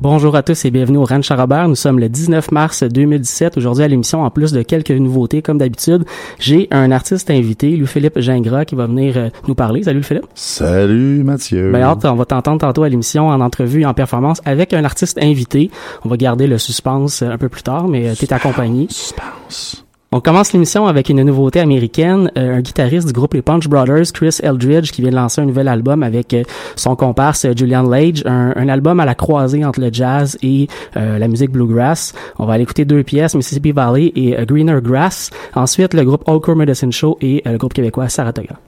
Bonjour à tous et bienvenue au Ranch à Robert. Nous sommes le 19 mars 2017. Aujourd'hui à l'émission, en plus de quelques nouveautés comme d'habitude, j'ai un artiste invité, Louis-Philippe Gingras, qui va venir euh, nous parler. Salut Philippe. Salut Mathieu. Ben hâte, on va t'entendre tantôt à l'émission en entrevue et en performance avec un artiste invité. On va garder le suspense euh, un peu plus tard, mais euh, t'es accompagné. Suspense. On commence l'émission avec une nouveauté américaine, euh, un guitariste du groupe les Punch Brothers, Chris Eldridge, qui vient de lancer un nouvel album avec euh, son comparse euh, Julian Lage, un, album à la croisée entre le jazz et la musique bluegrass. On va aller écouter deux pièces, Mississippi Valley et Greener Grass. Ensuite, le groupe Core Medicine Show et le groupe québécois Saratoga.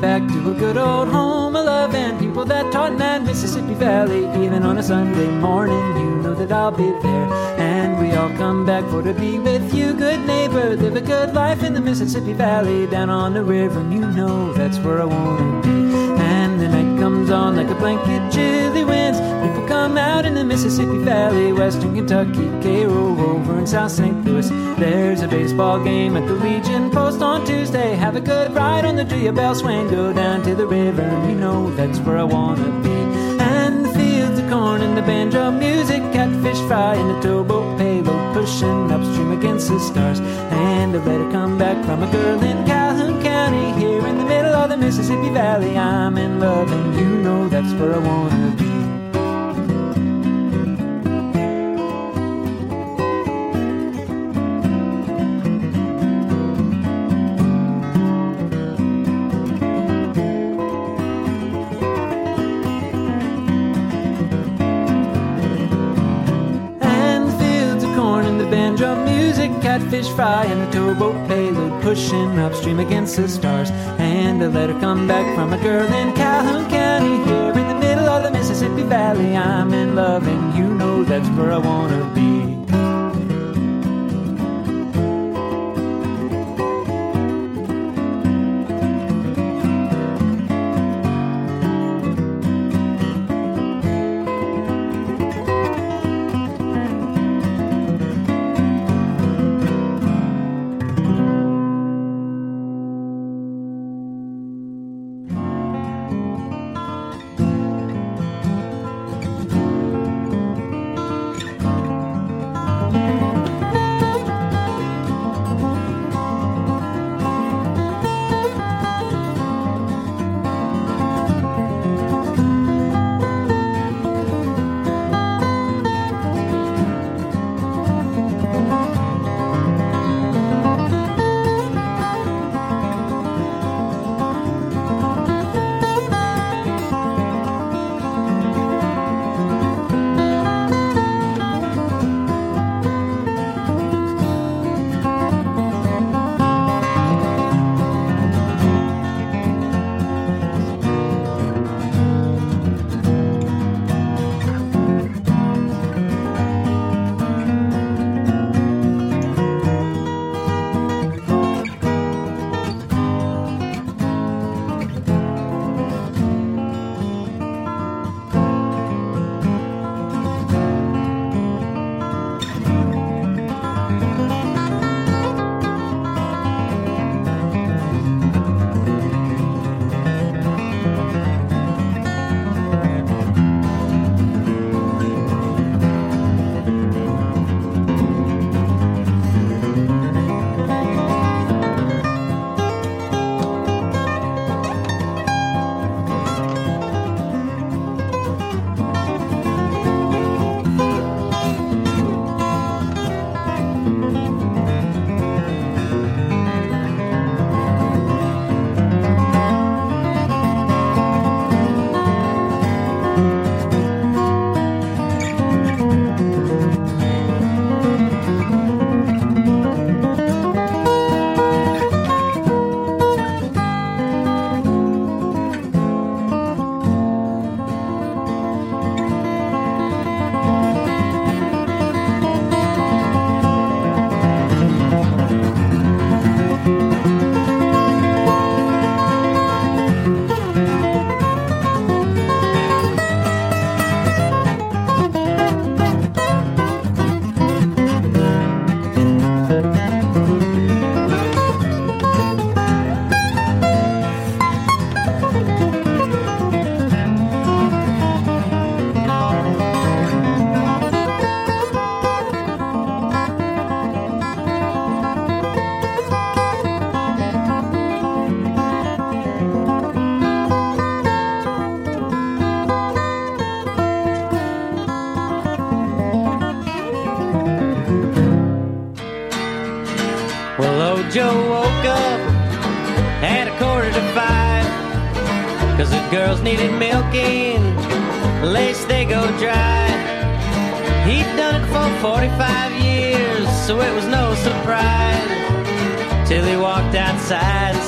Back to a good old home of love and people that taught man Mississippi Valley. Even on a Sunday morning, you know that I'll be there. And we all come back for to be with you, good neighbor. Live a good life in the Mississippi Valley, down on the river, and you know that's where I wanna be. And the night comes on like a blanket, chilly winds. People come out in the Mississippi Valley, Western Kentucky, Cairo, over in South St. Louis. There's a baseball game at the Legion Post on Tuesday. Have a good ride on the Gia Bell swing, go down to the river, you know that's where I wanna be. And the fields of corn and the banjo music, catfish fry and the towboat payload, pushing upstream against the stars. And a letter come back from a girl in Calhoun of the Mississippi Valley. I'm in love, and you know that's where I wanna be. And the fields of corn and the banjo music, catfish fry and a towboat payload pushing upstream against the stars. And a letter come back from a girl in Calhoun County, here in the middle of the Mississippi Valley. I'm in love, and you know that's where I wanna be.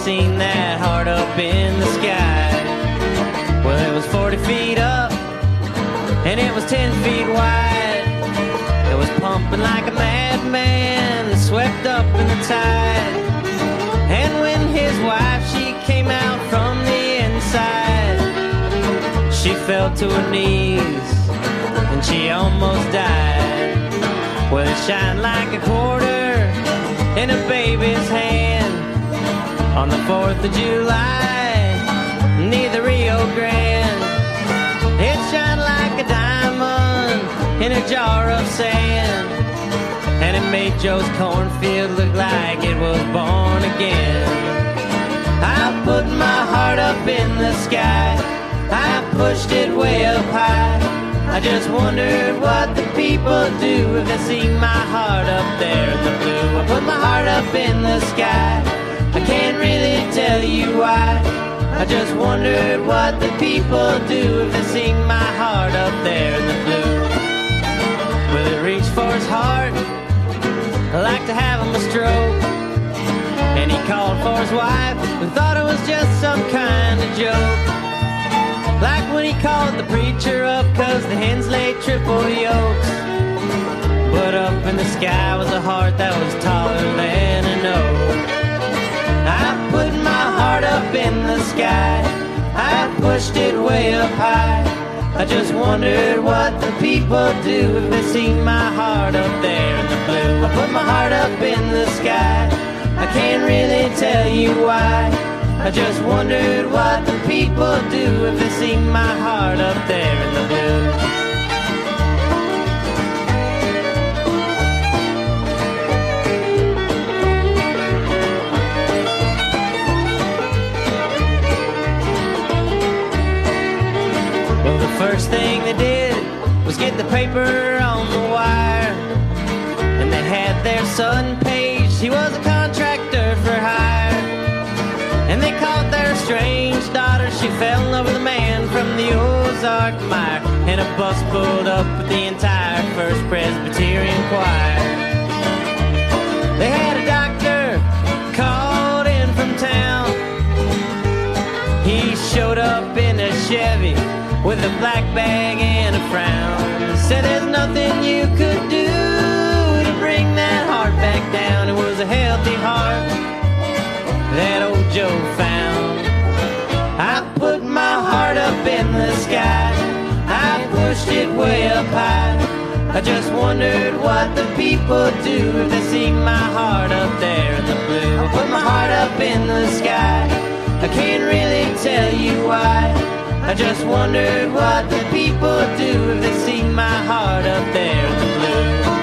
Seen that heart up in the sky. Well, it was 40 feet up, and it was 10 feet wide. It was pumping like a madman, swept up in the tide. And when his wife, she came out from the inside, she fell to her knees, and she almost died. Well, it shined like a quarter in a baby's hand on the 4th of July near the Rio Grande. It shined like a diamond in a jar of sand, and it made Joe's cornfield look like it was born again. I put my heart up in the sky, I pushed it way up high. I just wondered what the people do if they see my heart up there in the blue. I put my heart up in the sky. Can't really tell you why. I just wondered what the people do if they sing my heart up there in the blue. Will it reach for his heart? I like to have him a stroke. And he called for his wife, and thought it was just some kind of joke. Like when he called the preacher up, cause the hens laid triple yolks. But up in the sky was a heart that was taller than an oak. I put my heart up in the sky, I pushed it way up high. I just wondered what the people do if they see my heart up there in the blue. I put my heart up in the sky. I can't really tell you why. I just wondered what the people do if they see my heart up there in the blue. Was get the paper on the wire. And they had their son Page, he was a contractor for hire. And they caught their strange daughter, she fell in love with a man from the Ozark Mire. And a bus pulled up with the entire First Presbyterian choir. They had a doctor called in from town. He showed up in a Chevy with a black bag and a frown. Said there's nothing you could do to bring that heart back down. It was a healthy heart that old Joe found. I put my heart up in the sky. I pushed it way up high. I just wondered what the people do if they see my heart up there in the blue. I put my heart up in the sky. I can't really tell you why. I just wondered what the people do if they see my heart up there in the blue.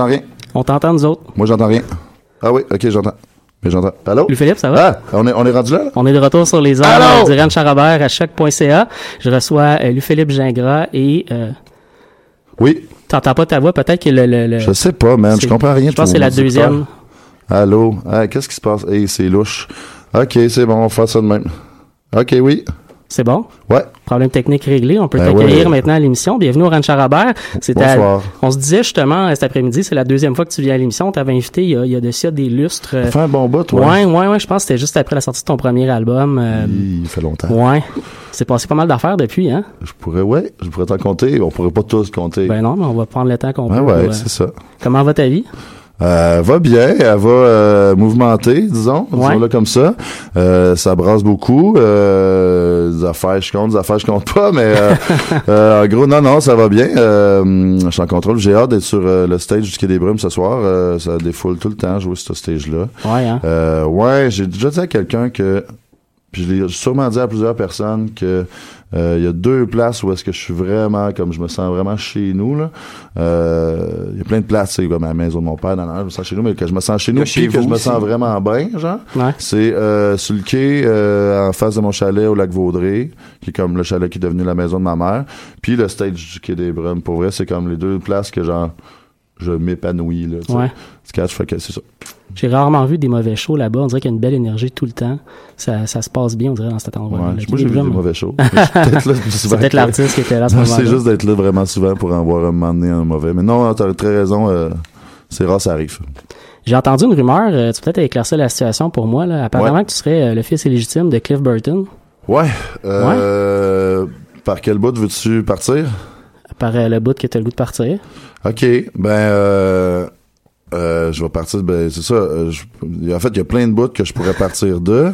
J'entends rien. On t'entend, nous autres? Moi, j'entends rien. Ah oui, ok, j'entends. Mais j'entends. Allô? Louis Philippe, ça va? Ah, on est, on est rendu là, là? On est de retour sur les heures Ranch Charabert à choc.ca. Je reçois euh, Louis-Philippe Gingras et... Euh, Oui. T'entends pas ta voix? Peut-être que le... le, le- Je sais pas, man. Je comprends rien. Je pense que c'est la deuxième. Allô? Ah, qu'est-ce qui se passe? Hey, c'est louche. Ok, c'est bon, on va faire ça de même. Ok, oui. C'est bon? Ouais. Problème technique réglé. On peut Ben t'accueillir ouais. maintenant à l'émission. Bienvenue au Ranch Charabert. C'était à- Bonsoir. On se disait justement cet après-midi, c'est la deuxième fois que tu viens à l'émission. On t'avait invité il y a, il y a de ça des lustres. euh, Ça fait un bon bout, toi. Ouais, ouais, ouais. Je pense que c'était juste après la sortie de ton premier album. euh, Il fait longtemps. Ouais. C'est passé pas mal d'affaires depuis, hein? Je pourrais, ouais, je pourrais t'en compter. On pourrait pas tous compter. Ben non, mais on va prendre le temps qu'on Ouais, peut. ouais, euh, c'est ça. Comment va ta vie? Euh, va bien, elle va euh, mouvementer, disons, Ouais. comme ça. Euh, ça brasse beaucoup. Euh, des affaires, je compte, des affaires, je compte pas, mais euh, euh, en gros, non, non, ça va bien. Euh, je suis en contrôle. J'ai hâte d'être sur le stage du Quai des Brumes ce soir. Euh, ça défoule tout le temps, jouer sur ce stage-là. Ouais, hein? Euh, ouais, j'ai déjà dit à quelqu'un que, puis je l'ai sûrement dit à plusieurs personnes que euh, il y a deux places où est-ce que je suis vraiment, comme je me sens vraiment chez nous là. Euh, Il y a plein de places, c'est comme à la maison de mon père, dans la je me sens chez nous, mais que je me sens chez nous, Que chez que je me aussi. sens vraiment bien, genre. Ouais. C'est euh, sur le quai, euh, en face de mon chalet au lac Vaudrey, qui est comme le chalet qui est devenu la maison de ma mère. Puis le stage du quai des Brumes. Pour vrai, c'est comme les deux places que genre je m'épanouis là. tu. Ouais. Tu catches, fait que c'est ça. J'ai rarement vu des mauvais shows là-bas. On dirait qu'il y a une belle énergie tout le temps. Ça, ça se passe bien, on dirait, dans cet endroit. Ouais, moi, j'ai vu des mauvais shows. C'est peut-être l'artiste qui était là ce Non, moment-là. C'est juste d'être là vraiment souvent pour en voir un moment donné un mauvais. Mais non, t'as très raison. euh, c'est rare, ça arrive. J'ai entendu une rumeur, euh, tu peux peut-être éclaircir la situation pour moi. Là. Apparemment Ouais. que tu serais euh, le fils illégitime de Cliff Burton. Ouais. Euh, Par quel bout veux-tu partir? Par le bout que tu as le goût de partir. OK. Ben, euh, je vais partir. Ben, c'est ça. euh, je- en fait, il y a plein de bouts que je pourrais partir de,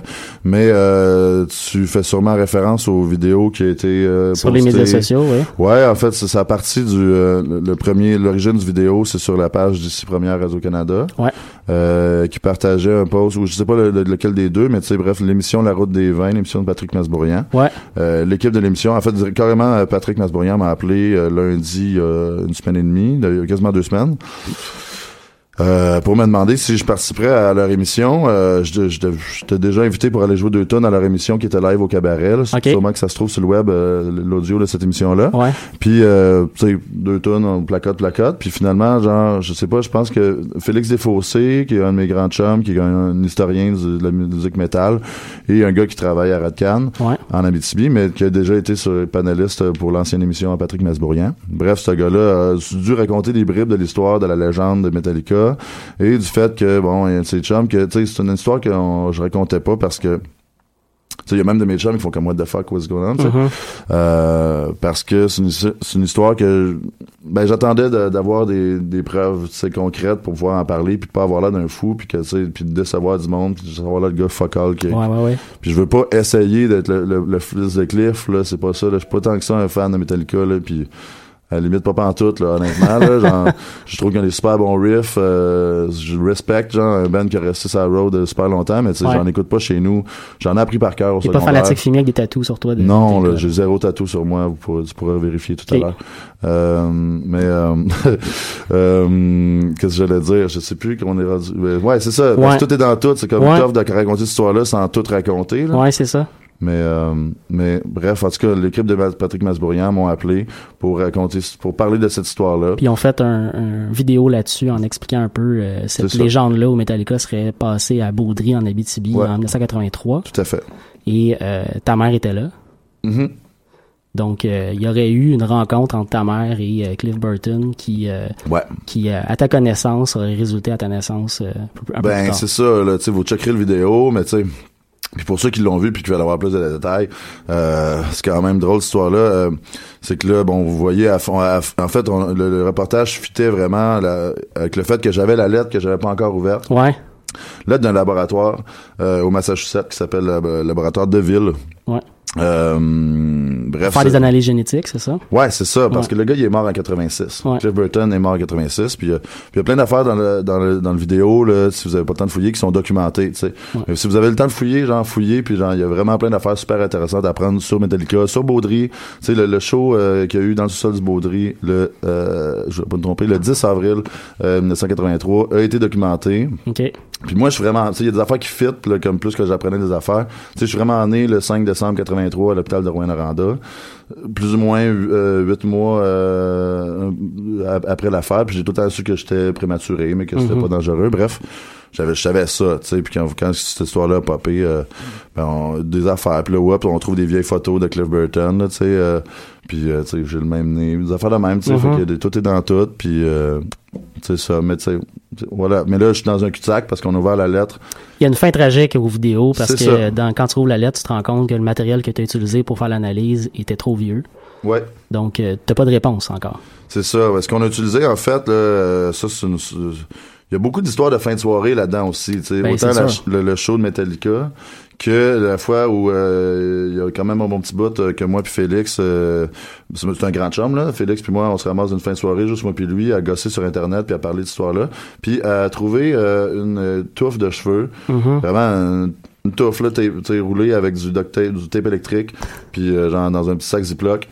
mais euh, tu fais sûrement référence aux vidéos qui a été euh, Sur les médias sociaux, oui. Ouais, en fait, c'est ça a parti du euh, le, le premier l'origine du vidéo, c'est sur la page d'ici première Radio Canada. Ouais. Euh, qui partageait un post ou je sais pas le- le- lequel des deux, mais tu sais bref, l'émission La route des vins, l'émission de Patrick Masbourian. Ouais. Euh, l'équipe de l'émission, en fait, carrément Patrick Masbourian m'a appelé lundi une semaine et demie, il y a quasiment deux semaines. Euh, pour me demander si je participerais à leur émission, euh, je je- j'étais déjà invité pour aller jouer deux tonnes à leur émission qui était live au cabaret. Là. Ok. Sûrement que ça se trouve sur le web, euh, l'audio de cette émission-là. Ouais. Puis, euh, tu sais, deux tonnes, on placote, placote. Puis finalement, genre, je sais pas, je pense que Félix Desfossés, qui est un de mes grands chums, qui est un, un historien de la musique métal, et un gars qui travaille à Radcan, Ouais. en Abitibi, mais qui a déjà été sur panéliste pour l'ancienne émission à Patrick Masbourian. Bref, ce gars-là a dû raconter des bribes de l'histoire de la légende de Metallica et du fait que, bon, il y a de ses chums que, tu sais, c'est une histoire que on- je racontais pas parce que tu sais, il y a même de mes chums qui font comme what the fuck, what's going on. Euh, parce que c'est une, c'est une histoire que ben j'attendais de- d'avoir des, des preuves tu sais, concrètes pour pouvoir en parler puis de pas avoir l'air d'un fou puis que tu sais puis de décevoir du monde puis de savoir là le gars fuck all qui Ouais, ouais, ouais. puis je veux pas essayer d'être le, le, le fils de Cliff là c'est pas ça là je suis pas tant que ça un fan de Metallica là puis à la limite pas pantoute là honnêtement là genre je trouve qu'il y a des super bons riffs euh, je respecte genre un band qui a resté sur la road euh, super longtemps mais tu sais Ouais. j'en écoute pas chez nous j'en ai appris par cœur au T'es pas fanatique fini avec des tatous sur toi. De, Non, là, j'ai zéro tatou sur moi. Vous pourrez, tu pourras vérifier tout à l'heure. Euh, mais euh, euh, qu'est-ce que j'allais dire? Je sais plus comment on est rendu. Ouais, c'est ça. parce que Ouais. tout est dans tout. C'est comme Ouais. tough de raconter cette histoire-là sans tout raconter. là. Ouais, c'est ça. Mais euh, mais bref, en tout cas, l'équipe de Patrick Masbourian m'ont appelé pour raconter, pour parler de cette histoire-là. Puis ils ont fait un, un vidéo là-dessus en expliquant un peu euh, cette légende-là où Metallica serait passé à Baudry en Abitibi Ouais. en 1983. Tout à fait. Et euh, ta mère était là. Mhm. Donc, euh, il y aurait eu une rencontre entre ta mère et euh, Cliff Burton qui, euh, Ouais. qui à ta connaissance, aurait résulté à ta naissance euh, un peu, un Ben, c'est ça, là, tu sais, vous checkerez le vidéo, mais tu sais, puis pour ceux qui l'ont vu puis qui veulent avoir plus de détails, euh, c'est quand même drôle cette histoire-là. euh, c'est que là, bon, vous voyez, à fond, à- en fait, on- le, le reportage fitait vraiment la- avec le fait que j'avais la lettre que j'avais pas encore ouverte. Ouais. Lettre d'un laboratoire euh, au Massachusetts qui s'appelle le le laboratoire de ville. Ouais. Euh, bref. Faire des analyses génétiques, c'est ça? Ouais, c'est ça, parce Ouais. que le gars, il est mort en 86. Ouais. Cliff Burton est mort en 86, puis euh, puis il y a plein d'affaires dans le, dans le, dans le vidéo, là, si vous avez pas le temps de fouiller, qui sont documentées, tu sais. Euh, Si vous avez le temps de fouiller, genre, fouillez, puis genre, il y a vraiment plein d'affaires super intéressantes à apprendre sur Metallica, sur Baudry, tu sais, le, le show euh, qu'il y a eu dans le sous-sol du Baudry, le, euh, je vais pas me tromper, le 10 avril euh, 1983, a été documenté. OK. Puis moi, je suis vraiment, tu sais, il y a des affaires qui fit, là, comme plus que j'apprenais des affaires. Tu sais, je suis vraiment né le 5 décembre 83 à l'hôpital de Rouen-Noranda. Plus ou moins euh, huit mois euh, ap- après l'affaire. Puis j'ai tout le temps su que j'étais prématuré, mais que c'était Mhm. pas dangereux. Bref, j'avais, je savais ça, tu sais. Puis quand, quand cette histoire-là a popé, euh, ben, on- des affaires. Puis là, ouais, puis on trouve des vieilles photos de Cliff Burton, là, tu sais. Puis, euh, tu sais, j'ai le même nez. Des affaires de même, tu sais. Fait que des- tout est dans tout. Puis, euh, tu sais, ça. Mais tu sais, voilà. Mais là, je suis dans un cul-de-sac parce qu'on a ouvert la lettre. Il y a une fin tragique aux vidéos parce que dans, quand tu ouvres la lettre, tu te rends compte que le matériel que tu as utilisé pour faire l'analyse était trop vieux. Ouais. Donc, euh, t'as pas de réponse encore. C'est ça. Ce qu'on a utilisé, en fait, là, euh, ça, c'est une- Il y a beaucoup d'histoires de fin de soirée là-dedans aussi. tu sais. Ben, Autant la- le show de Metallica que la fois où euh, il y a quand même un bon petit bout euh, que moi puis Félix, euh, c'est un grand chum là, Félix puis moi, on se ramasse d'une fin de soirée, juste moi puis lui, à gosser sur Internet puis à parler de cette histoire-là, puis à trouver euh, une euh, touffe de cheveux, Mhm. vraiment une, une touffe là, tu sais, roulée avec du duct tape, du tape électrique, puis euh, genre dans un petit sac Ziploc.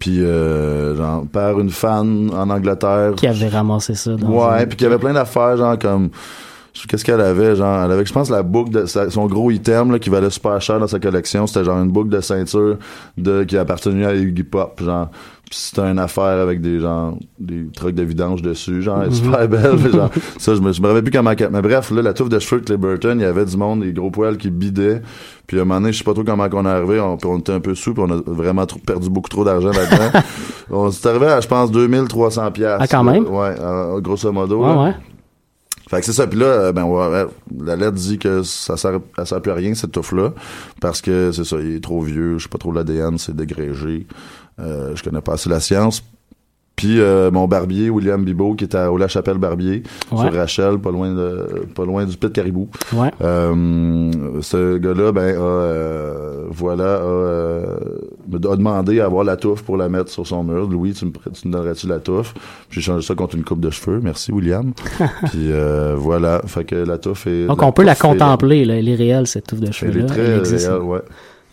Puis euh, genre par une fan en Angleterre Qui avait ramassé ça dans Ouais, puis qu'il y avait plein d'affaires, genre comme. Qu'est-ce qu'elle avait, genre, elle avait, je pense, la boucle de sa- son gros item, là, qui valait super cher dans sa collection, c'était genre une boucle de ceinture de, qui appartenait à Iggy Pop, genre. C'était une affaire avec des, genre, des trucs de vidange dessus, genre, elle est Mhm. super belle, mais genre, ça, je me, je me rappelle plus comment, mais bref, là, la touffe de cheveux de Burton, il y avait du monde, des gros poils qui bidaient, puis à un moment donné, je sais pas trop comment qu'on est arrivé, on, on était un peu sous, puis on a vraiment trop- perdu beaucoup trop d'argent là-dedans. on s'est arrivé à, je pense, 2300 piastres. Ah, quand même? Ouais, euh, grosso modo. Ouais, là. ouais. Fait que c'est ça. Puis là, euh, ben, ouais, ouais, la lettre dit que ça sert, ça sert plus à rien, cette touffe-là. Parce que c'est ça, il est trop vieux, je sais pas trop l'ADN, c'est dégrégé. Euh, je connais pas assez la science. Puis euh, mon barbier, William Bibot, qui est à La Chapelle Barbier, Ouais. sur Rachel, pas loin de pas loin du Pit Caribou. Ouais. Euh, ce gars-là, ben, a, euh, voilà, a, euh, me a demandé à avoir la touffe pour la mettre sur son mur. Louis, tu me, tu me donnerais-tu la touffe? J'ai changé ça contre une coupe de cheveux. Merci, William. Puis euh, voilà, fait que la touffe est... Donc, on peut la contempler, là, elle est réelle, cette touffe de cheveux-là. Elle est très Elle réelle, ouais.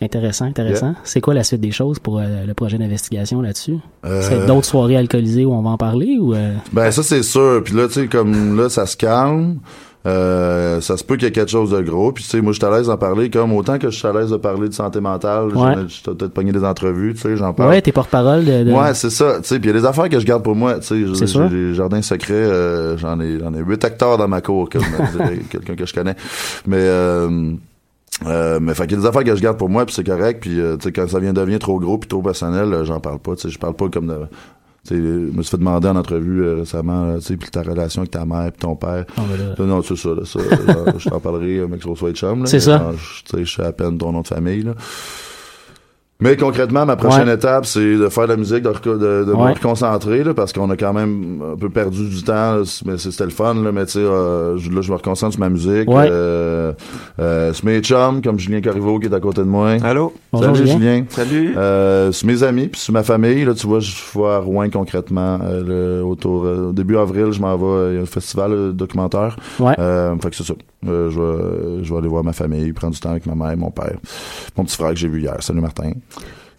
Intéressant, intéressant. Yeah. C'est quoi la suite des choses pour euh, le projet d'investigation là-dessus? Euh, C'est d'autres soirées alcoolisées où on va en parler ou... euh, Ben ça c'est sûr. Puis là tu sais comme là ça se calme. Euh, ça se peut qu'il y ait quelque chose de gros. Puis tu sais moi je suis à l'aise d'en parler comme autant que je suis à l'aise de parler de santé mentale. Ouais. T'ai peut-être pogné des entrevues, tu sais j'en parle. Ouais, t'es porte-parole de... de- Ouais, c'est ça. Tu sais, puis il y a des affaires que je garde pour moi. Tu sais, j'ai j'ai des jardins secrets. euh, j'en ai, j'en ai 8 hectares dans ma cour, comme dirait quelqu'un que je connais. Mais euh, euh, mais fait qu'il y a des affaires que je garde pour moi, puis c'est correct. Puis euh, tu sais, quand ça vient devient trop gros puis trop personnel, euh, j'en parle pas. Tu sais, je parle pas comme de. Tu sais, je me suis fait demander en entrevue euh, récemment, euh, tu sais, puis ta relation avec ta mère puis ton père. Ben là. Non, c'est ça, là, ça je t'en parlerai, euh, mec, sur soit de chum, là. C'est Mais ça. je- sais, je sais à peine ton nom de famille, là. Mais concrètement, ma prochaine Ouais. étape, c'est de faire de la musique, de, de, de Ouais. me reconcentrer, là, parce qu'on a quand même un peu perdu du temps, là, mais c'était le fun, là, mais tu sais, euh, je- là, je me reconcentre sur ma musique. Ouais. Euh, euh, sur mes chums, comme Julien Corriveau qui est à côté de moi. Allô? Bonjour, Salut Julien. Salut. Euh, sur mes amis, puis sur ma famille, là, tu vois, je vais à Rouen concrètement, euh, le, autour, euh, début avril, je m'en vais, il y a un festival euh, documentaire. Ouais. Euh, fait que c'est ça. Euh, je, vais, je vais aller voir ma famille, prendre du temps avec ma mère, mon père, mon petit frère que j'ai vu hier. Salut Martin.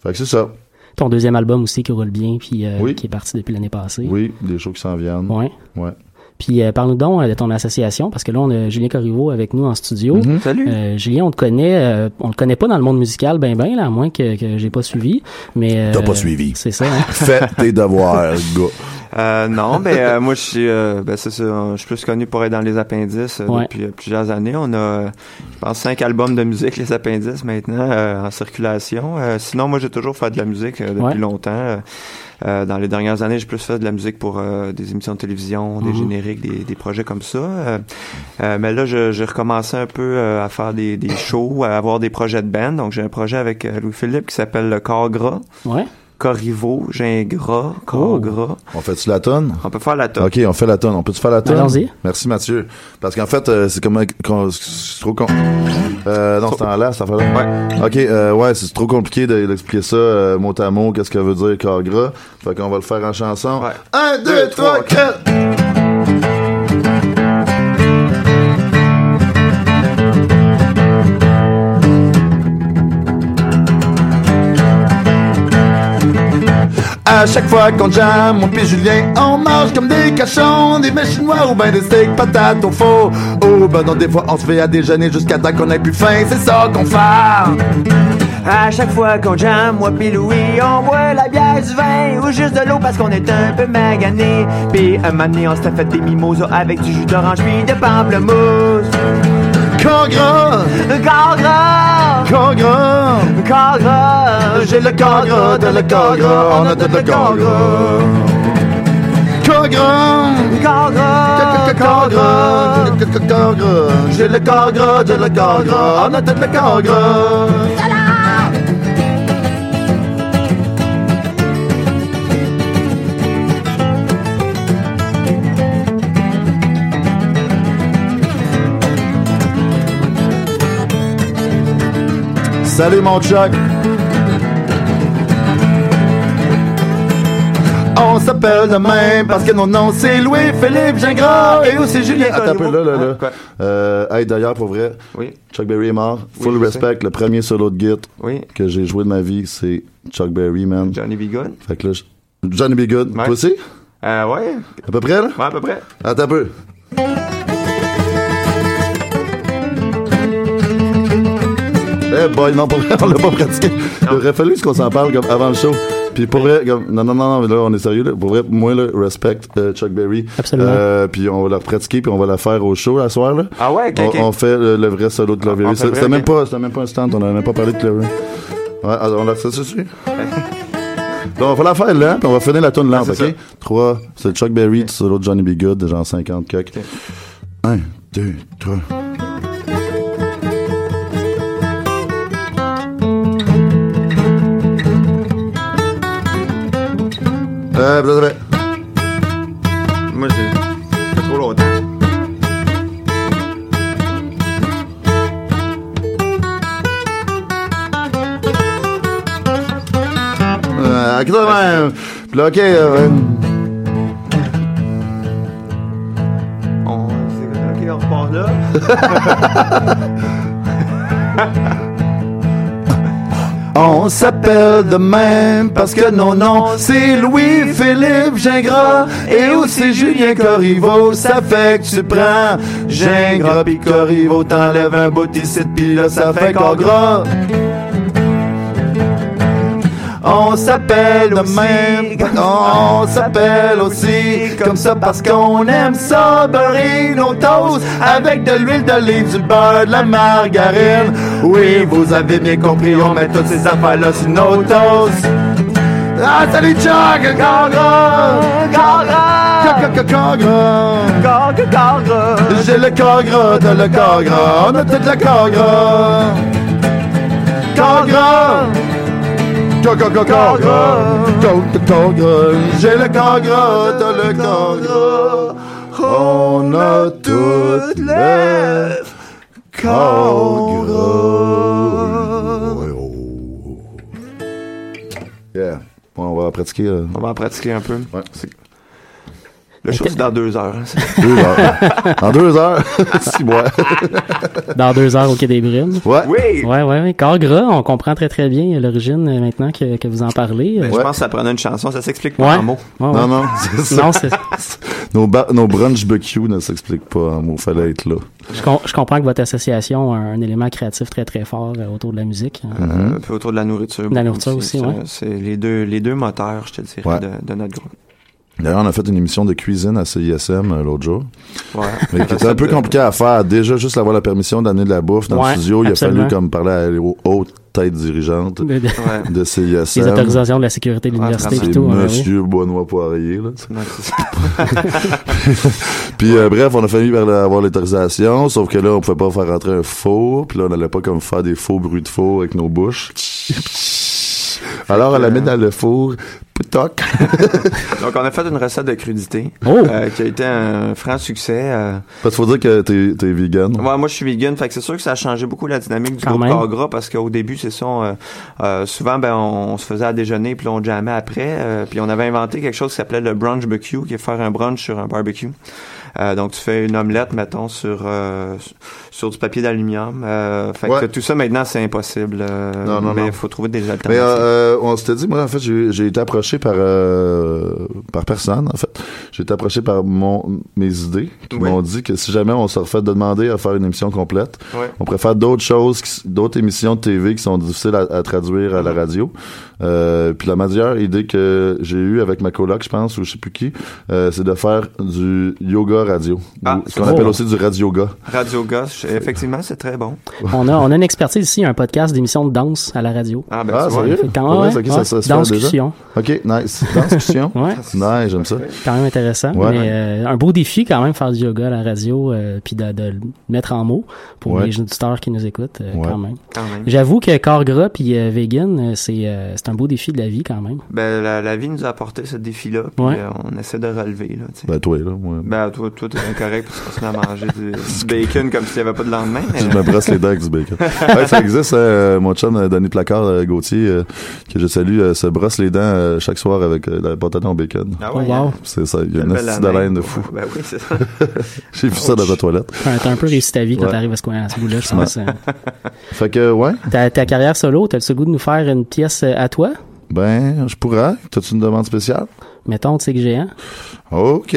Fait que c'est ça. Ton deuxième album aussi qui roule bien, puis euh, Oui. qui est parti depuis l'année passée. Oui, des shows qui s'en viennent. Ouais. Ouais. Puis euh, parle-nous donc euh, de ton association, parce que là, on a Julien Corriveau avec nous en studio. Mhm. Salut. Euh, Julien, on te connaît, euh, on te connaît pas dans le monde musical, ben ben, là, à moins que, que j'ai pas suivi. Mais euh, T'as pas suivi. C'est ça. Hein? Fais tes devoirs, gars. Euh, non, ben euh, moi je suis, euh, ben c'est ça, je suis plus connu pour être dans les appendices euh, Ouais. depuis euh, plusieurs années. On a, euh, je pense, cinq albums de musique les appendices maintenant euh, en circulation. Euh, sinon, moi j'ai toujours fait de la musique euh, depuis Ouais. longtemps. Euh, euh, dans les dernières années, j'ai plus fait de la musique pour euh, des émissions de télévision, des Mhm. génériques, des, des projets comme ça. Euh, euh, mais là, je- j'ai recommencé un peu euh, à faire des, des shows, à avoir des projets de band. Donc, j'ai un projet avec euh, Louis-Philippe qui s'appelle Le Corps Gras. Ouais. Corriveau, j'ai un gras, corps Oh. gras. On fait-tu la tonne? On peut faire la tonne. Ok, on fait la tonne. On peut-tu faire la tonne? Allons-y. Merci Mathieu. Parce qu'en fait, euh, c'est comme c'est trop con. Euh, non, c'est en là, ça fait là. Ouais. Ok, euh, ouais, c'est trop compliqué de- d'expliquer ça euh, mot à mot, qu'est-ce que veut dire corps gras. Fait qu'on va le faire en chanson. Ouais. Un, deux, trois, quatre. À chaque fois qu'on jamme, mon pis Julien, on mange comme des cochons, des mets chinois ou ben des steaks patates au faux. Oh ben non, des fois on se fait à déjeuner jusqu'à temps qu'on ait plus faim, c'est ça qu'on fait. À chaque fois qu'on jam, moi pis Louis, on boit la bière, du vin ou juste de l'eau parce qu'on est un peu magané. Pis un donné, on s'était fait des mimosas avec du jus d'orange puis de pamplemousse. Corps gras, corps gras, corps gras, j'ai le corps gras, de le corps gras, on a tout le corps gras. Corps gras, corps gras, corps gras, corps gras, j'ai le corps gras, de le corps gras, on a tout le corps gras. Salut mon Chuck. On s'appelle de même parce que nos noms c'est Louis-Philippe Gingras et aussi Julien. Attends un peu là, là, là. Quoi? Euh, hey, d'ailleurs, pour vrai, Oui, Chuck Berry est mort. Full respect, le premier solo de Git oui. que j'ai joué de ma vie, c'est Chuck Berry, man. Johnny B. Good? Fait que là, Johnny B. Good. Ouais. Toi aussi? Euh, ouais. À peu près, là? Ouais, à peu près. Attends un peu. Eh boy, non, pour vrai, on l'a pas pratiqué. Il aurait fallu qu'on s'en parle comme avant le show. Puis pour vrai, comme, non, non, non, non, mais là, on est sérieux, là. Pour vrai, moi, là, respect euh, Chuck Berry. Absolument. Euh, puis on va la pratiquer, puis on va la faire au show, la soir, là. Ah ouais, ok, On, fait le, le vrai solo de vrai, C'était même ok. pas, même pas un stand, on avait même pas parlé de Clavery. Ouais, alors on l'a fait ça dessus. Donc, on va la faire là, puis on va finir la tune lente, Ah, ok? 3, c'est Chuck Berry, solo de Johnny B. Good, genre 50 coques. 1, 2, 3. Vous avez- Moi, c'est trop longtemps. Euh, ok, même. Puis là, ok, euh, On, on repart là. S'appelle de même parce que nos noms c'est Louis-Philippe Gingras et aussi Julien Corriveau. Ça fait que tu prends Gingras pis Corriveau, t'enlèves un bout ici pis là ça fait corps gras. On s'appelle même, on s'appelle aussi comme ça parce qu'on aime ça, beurrer nos toasts avec de l'huile d'olive, du beurre, de la margarine. Oui, vous avez bien compris, on met toutes ces affaires-là sur nos toasts. Ah, salut Chuck, gras, corps gras. J'ai le gras, t'as le gras, on a tout le gras. Gras. J'ai le gras, t'as le gras. On a tout le corps gras. Ouais, oh. Yeah. On va pratiquer. euh, On va en pratiquer un peu. Ouais. Le show, c'est dans deux heures. deux heures. En deux heures, six mois. Dans deux heures au Quai des Brumes. Ouais. Oui! Ouais, ouais, ouais. Corps gras, on comprend très très bien l'origine euh, maintenant que, que vous en parlez. Ben, Je pense que ça prenait une chanson, ça s'explique pas Ouais. en mots. ouais, ouais. Non, non, c'est ça. Non, c'est- nos, nos brunch BQ ne s'expliquent pas en mots. Fallait être là. je, com- je comprends que votre association a un élément créatif très très fort euh, autour de la musique. hein. Mm-hmm. Euh, puis autour de la nourriture. La beaucoup nourriture aussi, C'est- ouais. C'est les deux, les deux moteurs, je te dirais, Ouais. de, de notre groupe. D'ailleurs, on a fait une émission de cuisine à CISM euh, l'autre jour. Ouais. Mais qui était un peu compliqué à faire. Déjà, juste avoir la permission d'amener de la bouffe dans Ouais, le studio, il a fallu comme parler à- aux hautes têtes dirigeantes De- de- de CISM. Les autorisations de la sécurité de l'université C'est et tout. hein, oui. Monsieur Boisnois Poirier, là. Ouais, c'est ça. Puis euh, bref, on a vers la- avoir l'autorisation, sauf que là, on pouvait pas faire rentrer un four, puis là, on n'allait pas comme faire des faux bruits de four avec nos bouches. Alors, on la met dans le four, toc. Donc, on a fait une recette de crudité Oh! euh, qui a été un franc succès. euh. Parce qu'il faut dire que t'es, t'es vegan. Ouais, moi je suis vegan, fait que c'est sûr que ça a changé beaucoup la dynamique du Quand groupe même. Corps Gras parce qu'au début c'est ça, on, euh, euh, souvent ben on, on se faisait à déjeuner puis on jammait après, euh, puis on avait inventé quelque chose qui s'appelait le brunch barbecue, qui est faire un brunch sur un barbecue. Euh, donc tu fais une omelette mettons sur euh, sur du papier d'aluminium. Euh, fait que tout ça maintenant c'est impossible. euh, Non, non, mais il faut trouver des Mais alternatives. euh, euh, on s'était dit, moi en fait, j'ai, été approché par euh, par personne. En fait, j'ai été approché par mon mes idées qui Oui. m'ont dit que si jamais on se refait demander à faire une émission complète, Ouais. on préfère d'autres choses, d'autres émissions de TV qui sont difficiles à, à traduire à la radio. Euh, puis la meilleure idée que j'ai eue avec ma coloc, je pense, ou je sais plus qui, euh, c'est de faire du yoga radio, Ah, ce qu'on appelle aussi du radio-yoga. Radio Gosse, effectivement c'est très bon. On a, on a une expertise ici, un podcast d'émission de danse à la radio. Ah ben Ah, sérieux? Quand même, vrai, ouais, ça, ok, ça, ça se fait déjà? Danscussion. Ok, nice. Discussion. Ouais. nice, j'aime ça. quand même intéressant. Ouais. mais euh, un beau défi quand même faire du yoga à la radio euh, puis de, de le mettre en mots pour Ouais. les auditeurs qui nous écoutent euh, Ouais. quand même. Quand même. J'avoue que corps gras puis euh, vegan c'est euh, c'est un beau défi de la vie quand même. Ben la, la vie nous a apporté ce défi-là, puis Ouais. euh, on essaie de relever là. Ben toi là. Ben, toi, toi, t'es incorrect parce qu'on se met à manger du, du bacon comme s'il n'y avait pas de lendemain. mais- Je me brosse les dents avec du bacon. Ouais, ça existe, euh, mon chum euh, Danny Placard euh, Gauthier, euh, que je salue, euh, se brosse les dents euh, chaque soir avec euh, la patate en bacon. Ah Oh, wow. hein? C'est ça, il y a une astuce d'haleine de fou. Ben oui, c'est ça. J'ai vu ça dans la toilette. T'as t'as un peu réussi ta vie quand Ouais. t'arrives à ce, coin- à ce bout-là, je pense. euh. Fait que, ouais, ta, ta carrière solo, t'as le goût de nous faire une pièce à toi? ben, je pourrais. T'as-tu une demande spéciale? Mettons, tu sais que géant. OK.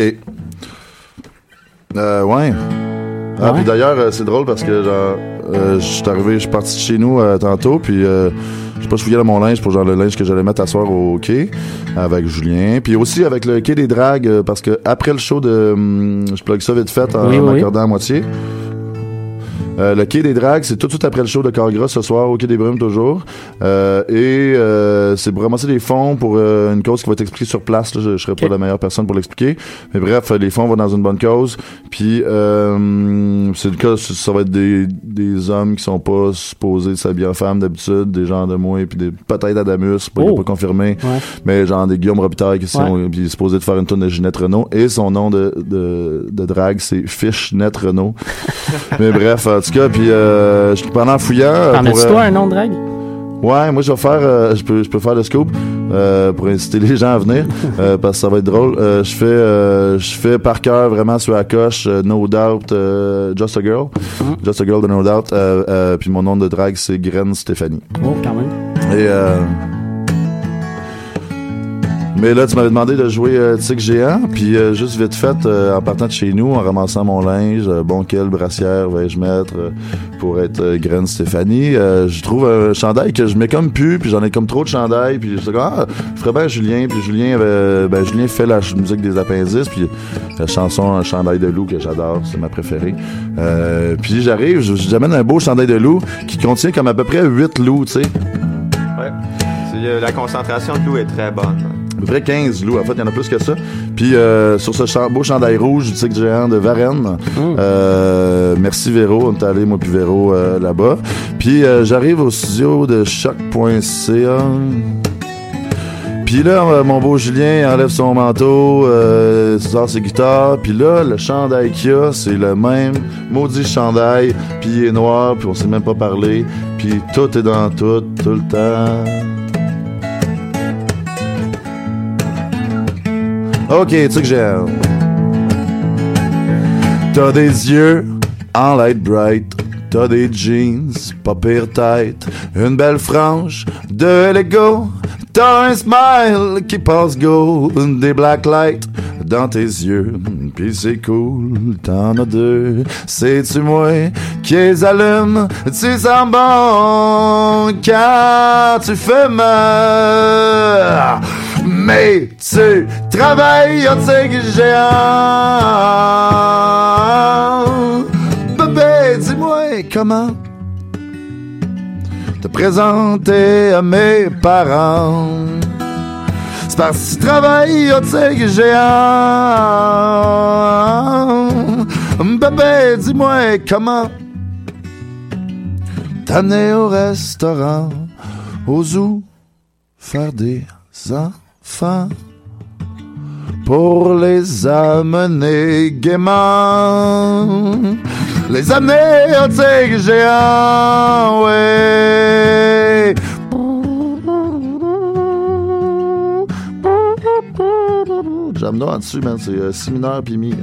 Euh, ouais. Ah, puis d'ailleurs, euh, c'est drôle parce que, genre, euh, je suis arrivé, je suis parti de chez nous euh, tantôt, puis euh, je sais pas, je fouillais dans mon linge pour genre le linge que j'allais mettre à soir au quai avec Julien, puis aussi avec le quai des dragues, euh, parce que après le show de, hum, je plug ça vite fait en Oui, oui, oui. m'accordant à moitié. Euh, le quai des dragues, c'est tout de suite après le show de Cargras ce soir au quai des Brumes toujours. Euh, et euh, c'est pour ramasser des fonds pour euh, une cause qui va être expliquée sur place. là. je, je serai pas la meilleure personne pour l'expliquer. Mais bref, euh, les fonds vont dans une bonne cause. Puis euh, c'est le cas, ça va être des, des hommes qui sont pas supposés s'habiller en femme d'habitude, des gens de moi, puis des peut-être Adamus, pas, Oh. pas confirmé, Ouais. mais genre des Guillaume Robitaille qui sont puis supposés de faire une tonne de Ginette Renault. Et son nom de, de, de drague, c'est Fishnet Renault. mais bref, tout cas, puis euh, je- pendant fouillant... euh, T'en as-tu euh, toi un nom de drague? Ouais, moi je vais faire, euh, je peux, je peux faire le scoop euh, pour inciter les gens à venir euh, parce que ça va être drôle. Euh, je fais, euh, je fais par cœur vraiment sur la coche, euh, No Doubt, euh, Just a Girl, Just a Girl de No Doubt. Euh, euh, puis mon nom de drague c'est Gren Stéphanie. Oh, quand même. Et euh, mais là, tu m'avais demandé de jouer euh, Tic Géant, puis euh, juste vite fait, euh, en partant de chez nous, en ramassant mon linge, bon, quelle brassière vais-je mettre pour être Graine Stéphanie, je trouve un chandail que je mets comme pu, puis j'en ai comme trop de chandail, puis je dis, ah, ferais bien Julien, puis Julien, avait- ben, Julien fait la musique des appendices, puis la chanson Un chandail de loup que j'adore, c'est ma préférée. Puis j'arrive, j'amène un beau chandail de loup qui contient comme à peu près 8 loups, tu sais. Ouais. La concentration de l'eau est très bonne. Près 15 loups. En fait, il y en a plus que ça. Puis euh, sur ce beau chandail rouge du tigre géant de Varennes, euh, merci Véro, on est allé, moi puis Véro, euh, là-bas. Puis j'arrive au studio de choc.ca. Puis là, mon beau Julien enlève son manteau, euh, sort ses guitares, puis là, le chandail qu'il a, c'est le même maudit chandail, puis il est noir, puis on s'est même pas parlé, puis tout est dans tout, tout le temps. Ok, tu que j'ai. T'as des yeux en light bright. T'as des jeans, pas pire tête. Une belle frange de Lego. T'as un smile qui passe go. Des black lights dans tes yeux. Pis c'est cool, t'en as deux. C'est-tu moi qui les allume? Tu sens bon quand tu fais mal. Mais tu travailles au tigre géant. Bébé, dis-moi comment te présenter à mes parents. C'est parce que tu travailles au tigre géant. Bébé, dis-moi comment t'amener au restaurant, au zoo, faire des enfants pour les amener gaiement. Les amener au tigre géant, ouais. J'aime en dessus, man. C'est euh, si mineur pis mi.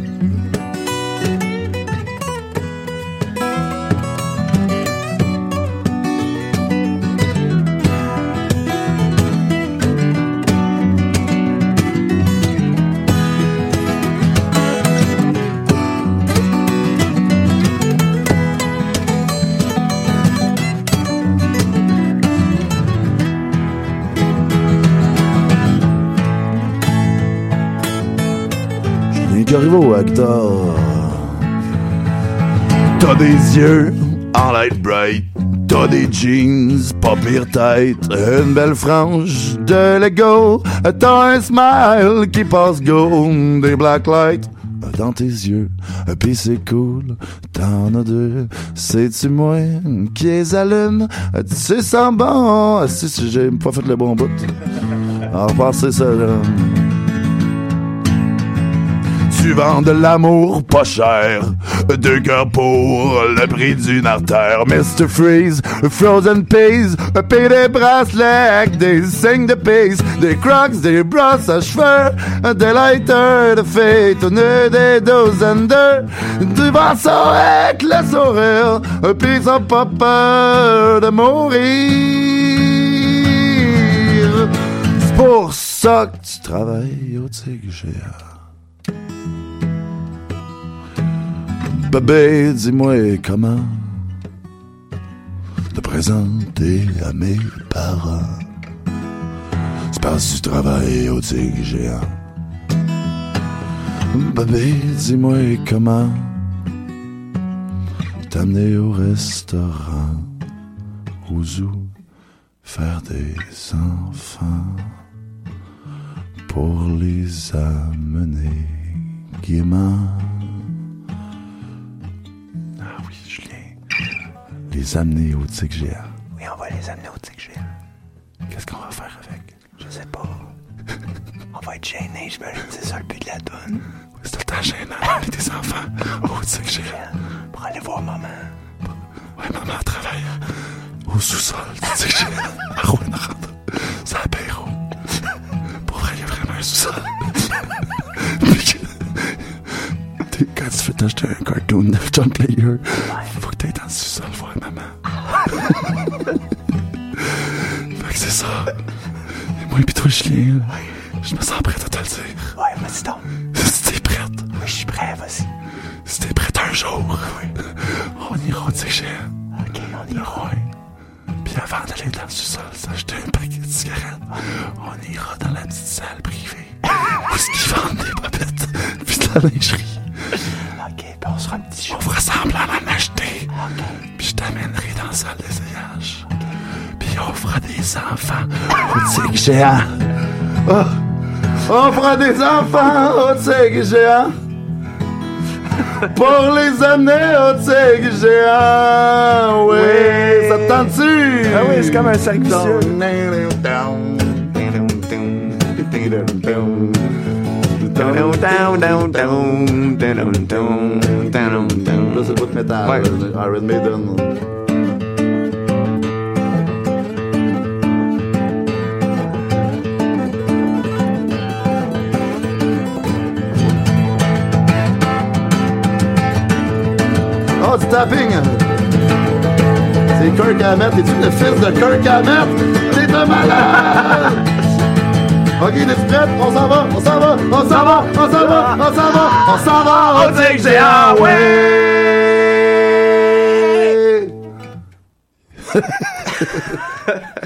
Corriveau, acteur. T'as des yeux en light bright. T'as des jeans, pas pire tête. Une belle frange de Lego. T'as un smile qui passe go. Des black lights dans tes yeux. Pis c'est cool, t'en as deux. C'est-tu moi qui les allume? Tu sens bon. Si, si j'ai pas fait le bon bout. Alors, passez ça. Tu vends de l'amour pas cher, deux cœurs pour le prix d'une artère. Mr. Freeze, Frozen Peas, paye des bracelets, des signes de peace, des crocs, des brosses à cheveux, des lighters de fête, des douzaines de, du vent avec le sourire, pis ont pas peur de mourir. C'est pour ça que tu travailles au tigre Bébé, dis-moi comment te présenter à mes parents. C'est parce que tu travailles au tigre géant. Dis-moi comment t'amener au restaurant, au faire des enfants pour les amener gaiement. Les amener au géant. Oui, on va les amener au géant. Qu'est-ce qu'on va faire avec? Je sais pas. on va être gênés, je me c'est ça le but de la donne. C'est tout le temps gênant avec des enfants au géant. Pour aller voir maman. Ouais, maman travaille au sous-sol du géant. À Rouen. Ça paye Pour vrai, il y a vraiment un sous-sol. T'es- Quand tu fais t'acheter un cartoon de John Player, faut que t'ailles dans le sous-sol voir. fait que c'est ça. Et moi, pis toi, Julien, je me sens prêt à te le dire. Ouais, vas-y donc. Si t'es prête, Oui, je suis prêt, vas-y. si t'es prête un jour, on ira au géant. Ok, on va. Ouais. Puis avant d'aller dans le sous-sol, s'acheter un paquet de cigarettes, on ira dans la petite salle privée. où est-ce qu'ils vendent des bobettes, puis de la lingerie. Ok, puis on se fera un petit show. On fera semblant d'en acheter. Puis je t'amènerai dans la salle d'essayage. Puis on fera des enfants au tigre géant. Oh. On fera des enfants au tigre géant. Pour les amener au tigre géant. Oui. Oui. Ça te tente-tu? Ah oui, c'est comme un cercle vicieux. Là, c'est métal. Ouais. Oh, du tapping! C'est Kirk Hammett. Es-tu le fils de Kirk Hammett? T'es un malade! Es-tu prête? On s'en va, on s'en va, on s'en va, on s'en va, on s'en va, on s'en va, on dit que j'ai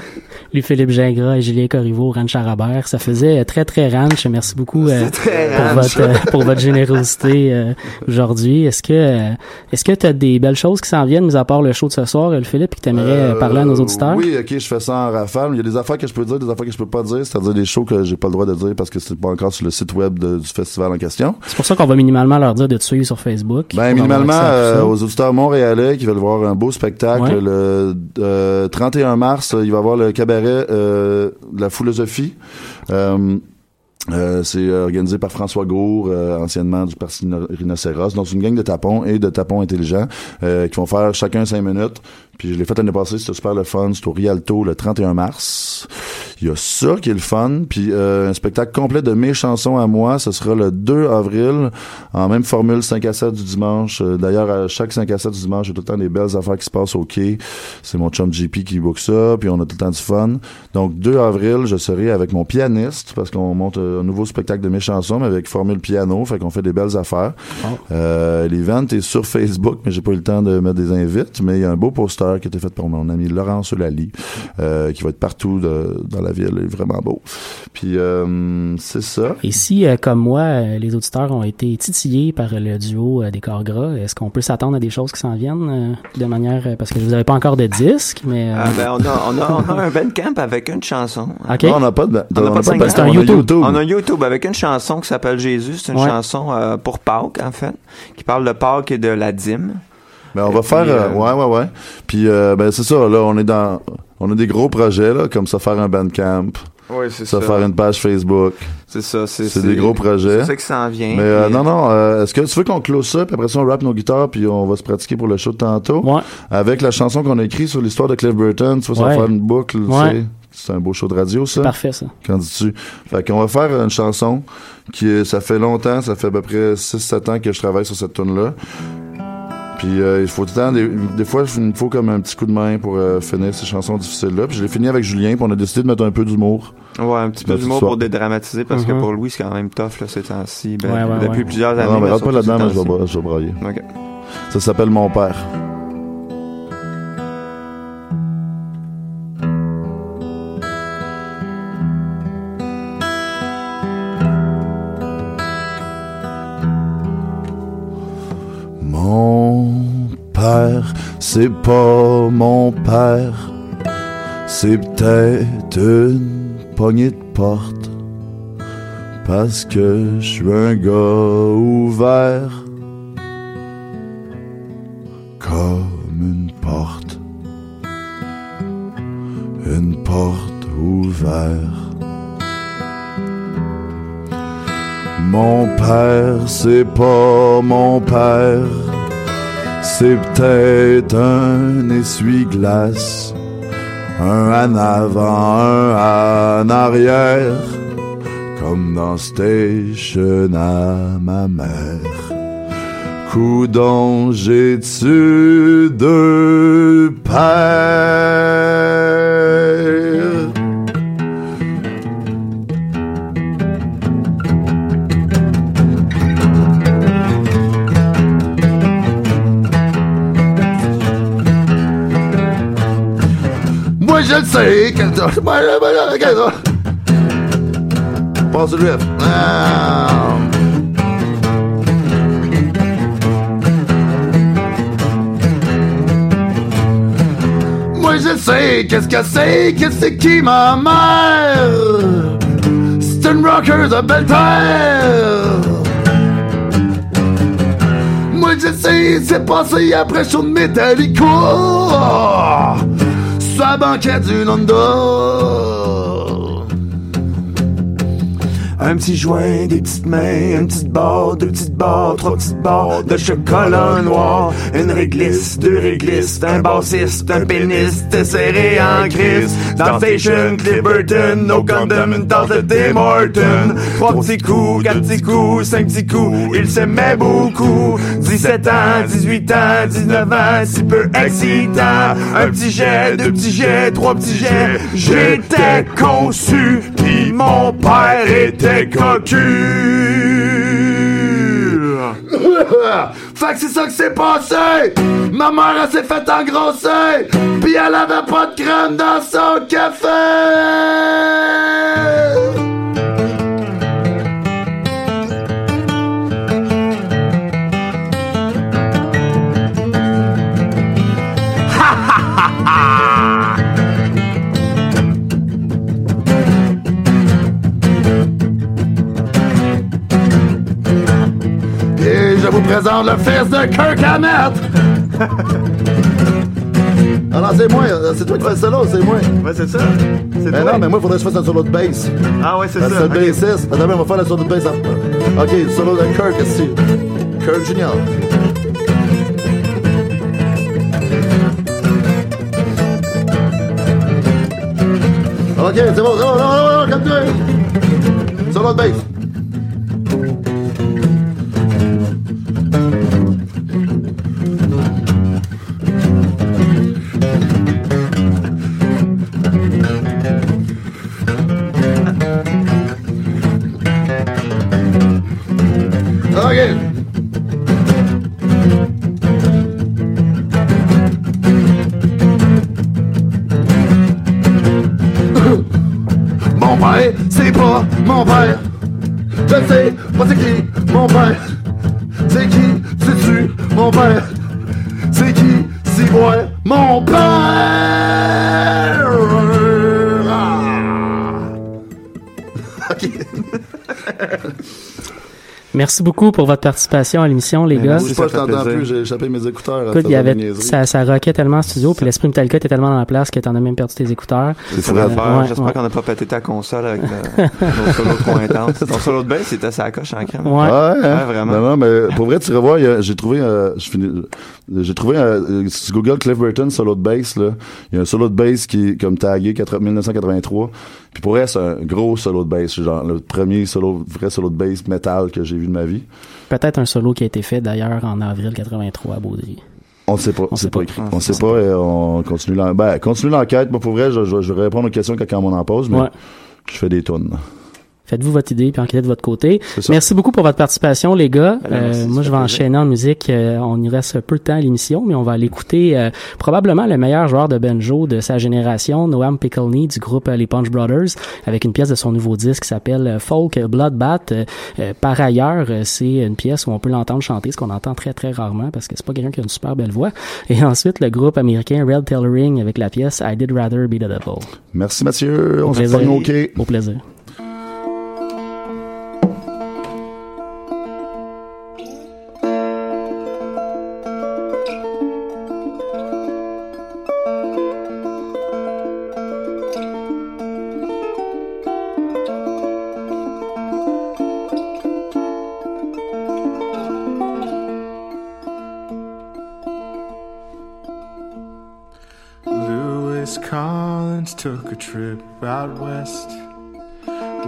ouais! Louis-Philippe Gingras et Julien Corriveau, Ranch Arabert. Ça faisait euh, très, très ranch. Merci beaucoup euh, pour, ranch. votre, euh, pour votre générosité euh, aujourd'hui. Est-ce que est-ce que tu as des belles choses qui s'en viennent, mis à part le show de ce soir, euh, Philippe, que tu aimerais parler à nos auditeurs? Oui, ok, je fais ça en rafale. Il y a des affaires que je peux dire, des affaires que je peux pas dire, c'est-à-dire des shows que j'ai pas le droit de dire parce que c'est pas encore sur le site web de- du festival en question. C'est pour ça qu'on va minimalement leur dire de te suivre sur Facebook. Ben, minimalement, euh, aux auditeurs montréalais qui veulent voir un beau spectacle, Ouais. le euh, 31 mars, il va y avoir le cabaret euh, de la philosophie. Euh, euh, c'est organisé par François Gour, anciennement du Parti Rhino- Rhinocéros. Donc, c'est une gang de tapons et de tapons intelligents qui vont faire chacun cinq minutes. Puis je l'ai fait l'année passée, c'était super le fun. C'est au Rialto le 31 mars. Il y a ça qui est le fun. Puis euh, un spectacle complet de mes chansons à moi, ce sera le 2 avril, en même formule 5 à 7 du dimanche. Euh, D'ailleurs, à chaque 5 à 7 du dimanche, a tout le temps des belles affaires qui se passent au quai. C'est mon chum JP qui book ça, puis on a tout le temps du fun. Donc 2 avril, je serai avec mon pianiste, parce qu'on monte un nouveau spectacle de mes chansons, mais avec formule piano, fait qu'on fait des belles affaires. Euh, L'event est sur Facebook, mais j'ai pas eu le temps de mettre des invites, mais il y a un beau poster qui a été fait par mon ami Laurence Lally, euh, qui va être partout de- dans la ville, il est vraiment beau. Puis euh, c'est ça. Et si, euh, comme moi, les auditeurs ont été titillés par le duo euh, des corps gras, est-ce qu'on peut s'attendre à des choses qui s'en viennent euh, de manière... euh, parce que vous n'avez pas encore de disque, mais... euh, Ah, ben, on, a, on, a, on a un bandcamp avec une chanson. OK. Non, on n'a pas de, On pas de de- bandcamp. c'est un on a YouTube. On a un YouTube avec une chanson qui s'appelle Jésus. C'est une Ouais. chanson euh, pour Pâques, en fait, qui parle de Pâques et de la dîme. Ben, on Et va puis, faire, euh, euh, ouais, ouais, ouais. Puis, euh, ben, c'est ça, là, on est dans, on a des gros projets, là, comme ça, faire un bandcamp, Oui, c'est ça, ça. faire une page Facebook. C'est ça. C'est C'est des gros projets. C'est ça qui s'en vient. Mais, euh, non, non, euh, est-ce que tu veux qu'on close ça, puis après ça, on rappe nos guitares, puis on va se pratiquer pour le show de tantôt? Ouais. Avec la chanson qu'on a écrite sur l'histoire de Cliff Burton, tu vois, ça va faire une boucle, tu Ouais. sais. C'est un beau show de radio, ça. Parfait, ça. Qu'en dis-tu? Fait qu'on va faire une chanson qui, ça fait longtemps, ça fait à peu près 6-7 ans que je travaille sur cette tune-là. Puis euh, il faut tout le temps, des, des fois, il me faut comme un petit coup de main pour euh, finir ces chansons difficiles-là. Puis je l'ai fini avec Julien, puis on a décidé de mettre un peu d'humour. Ouais, un petit peu d'humour pour dédramatiser parce que Mhm. pour Louis, c'est quand même tough, là, ces temps-ci. Ben, Ouais, ouais, depuis ouais. plusieurs années. non, mais rentre pas là-dedans, je vais, brailler. Ok. Ça s'appelle Mon Père. C'est pas mon père, c'est peut-être une poignée de porte, parce que je suis un gars ouvert, comme une porte, une porte ouverte. Mon père, c'est pas mon père, c'est peut-être un essuie-glace, un en avant, un en arrière, comme dans Station à ma mère. Coudon, j'ai-tu deux pères? Je sais que ça. Passe le. Ah. Moi je sais qu'est-ce que c'est, qu'est-ce qui ma mère. C'est rocker de belle terre. Moi je sais, c'est passé après Metallica. Sur la banquette du Honda. Un petit joint, des petites mains, une petite barre, deux petites barres, trois petites barres de chocolat noir, une réglisse, deux réglisses, un bassiste, un péniste serré en crise. Dans Station, Clipperton, no condom, une tasse de Tim Horton. Trois petits coups, quatre petits coups, cinq petits coups, il met beaucoup. 17 ans, 18 ans, 19 ans, si peu excitant. Un petit jet, deux petits jets, trois petits jets. J'étais conçu, pis mon père était cocu. Fait que c'est ça qui s'est passé! Ma mère, elle s'est fait engrosser! Pis elle avait pas de crème dans son café! Présente le fils de Kirk Hammett! Ah non, c'est moi, euh, c'est toi qui fais le solo, c'est moi. Ouais, c'est ça. C'est Mais toi. non, mais moi, il faudrait que je fasse un solo de bass. Ah ouais, c'est Parce ça. Ok. le bassiste. Attends, on va faire le solo de bass. après. Ok, solo de Kirk, ici. Kirk Junior. Ok, c'est bon, c'est bon, non, non, non, calme-toi. Solo de bass. Merci beaucoup pour votre participation à l'émission, les gars. Pas, je t'entends plus, j'ai échappé mes écouteurs. Écoute, il y avait, ça, ça rockait tellement en studio, puis l'esprit Metallica était tellement dans la place que t'en as même perdu tes écouteurs. C'est Euh, ouais, J'espère ouais. qu'on n'a pas pété ta console avec le- nos solos trop intenses. Ton solo de bass, c'était sa coche en crème. Ouais. Ouais, hein? vraiment. Non, non, mais pour vrai, tu revois, j'ai trouvé, euh, je finis- j'ai trouvé, euh, si tu Google Cliff Burton solo de bass, là, il y a un solo de bass qui est comme tagué 80 1983. Puis pour vrai, c'est un gros solo de bass, c'est genre le premier solo, vrai solo de bass metal que j'ai vu de ma vie. Peut-être un solo qui a été fait d'ailleurs en avril 83 à Baudry. On ne sait pas, On c'est sait pas, pas. écrit. Ah, on sait pas et on continue l'enquête. Ben, continue l'enquête. Moi, pour vrai, je, je, je vais répondre aux questions quand on m'en pose, mais Ouais. je fais des tonnes. Faites-vous votre idée puis enquêtez de votre côté. Merci beaucoup pour votre participation, les gars. Ben, Euh, moi, je vais plaisir. enchaîner en musique. Euh, on y reste peu de temps à l'émission, mais on va aller écouter euh, probablement le meilleur joueur de banjo de sa génération, Noam Pickleney du groupe euh, les Punch Brothers, avec une pièce de son nouveau disque qui s'appelle euh, Folk Bloodbath. Euh, par ailleurs, c'est une pièce où on peut l'entendre chanter, ce qu'on entend très très rarement parce que c'est pas quelqu'un qui a une super belle voix. Et ensuite, le groupe américain Red Tailoring avec la pièce I Did Rather Be the Devil. Merci Mathieu. Au On se OK? Au plaisir. Out west.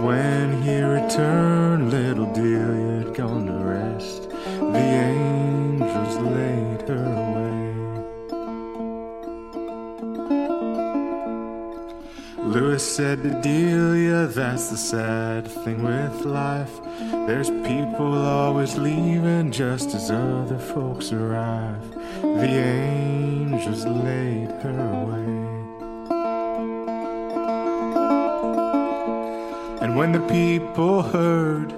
When he returned, little Delia had gone to rest. The angels laid her away. Lewis said to Delia, that's the sad thing with life. There's people always leaving just as other folks arrive. The angels laid her away. When the people heard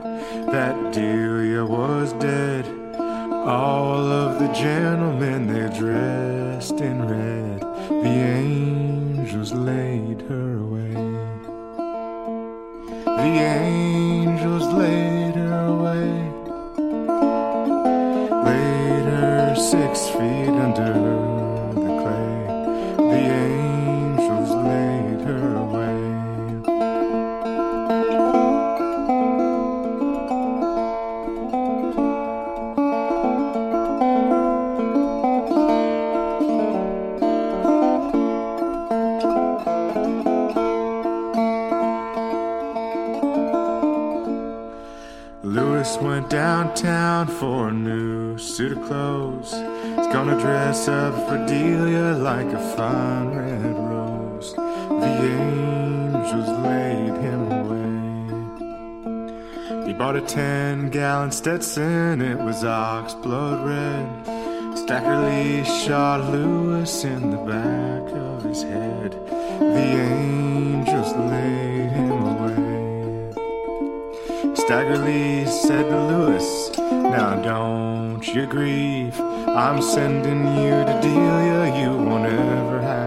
that Delia was dead, all of the gentlemen they dressed in red, the angels laid her away. The angels bought a 10 gallon Stetson, it was ox blood red. Stacker Lee shot Lewis in the back of his head. The angels laid him away. Stagger Lee said to Lewis, Now don't you grieve. I'm sending you to Delia, you won't ever have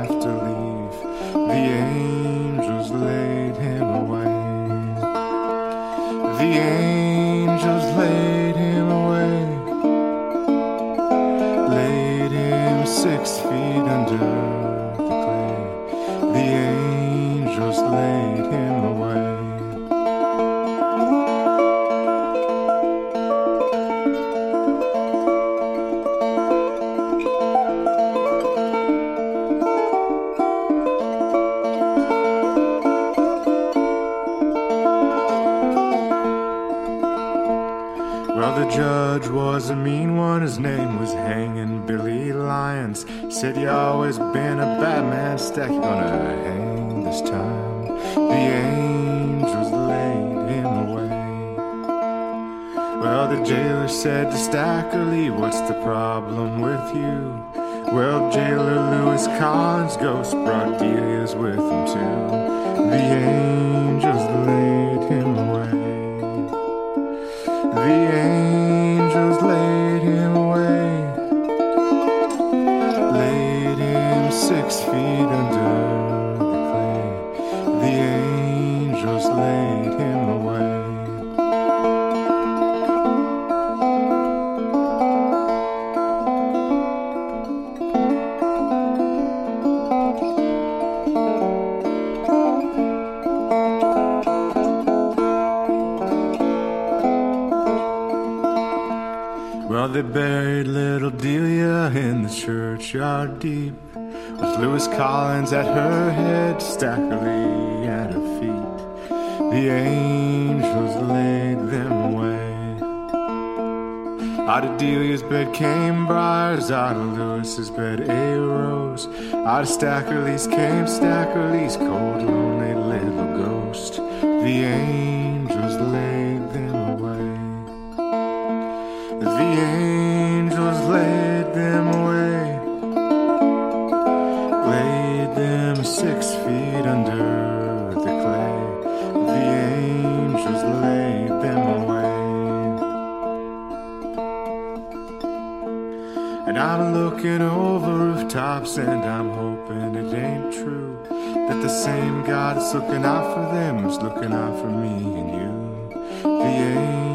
Stack you gonna hang this time. The angels laid him away. Well, the jailer said to Stacker Lee, What's the problem with you? Well, jailer Lewis Collins' ghost brought Delia's with him too. The angels laid him away. Delia's bed came briars, out of Lewis's bed a rose. Out of Stacker Lee's came Stacker Lee's cold, lonely little ghost. The angels and I'm hoping it ain't true that the same God is looking out for them is looking out for me and you. The angels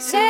say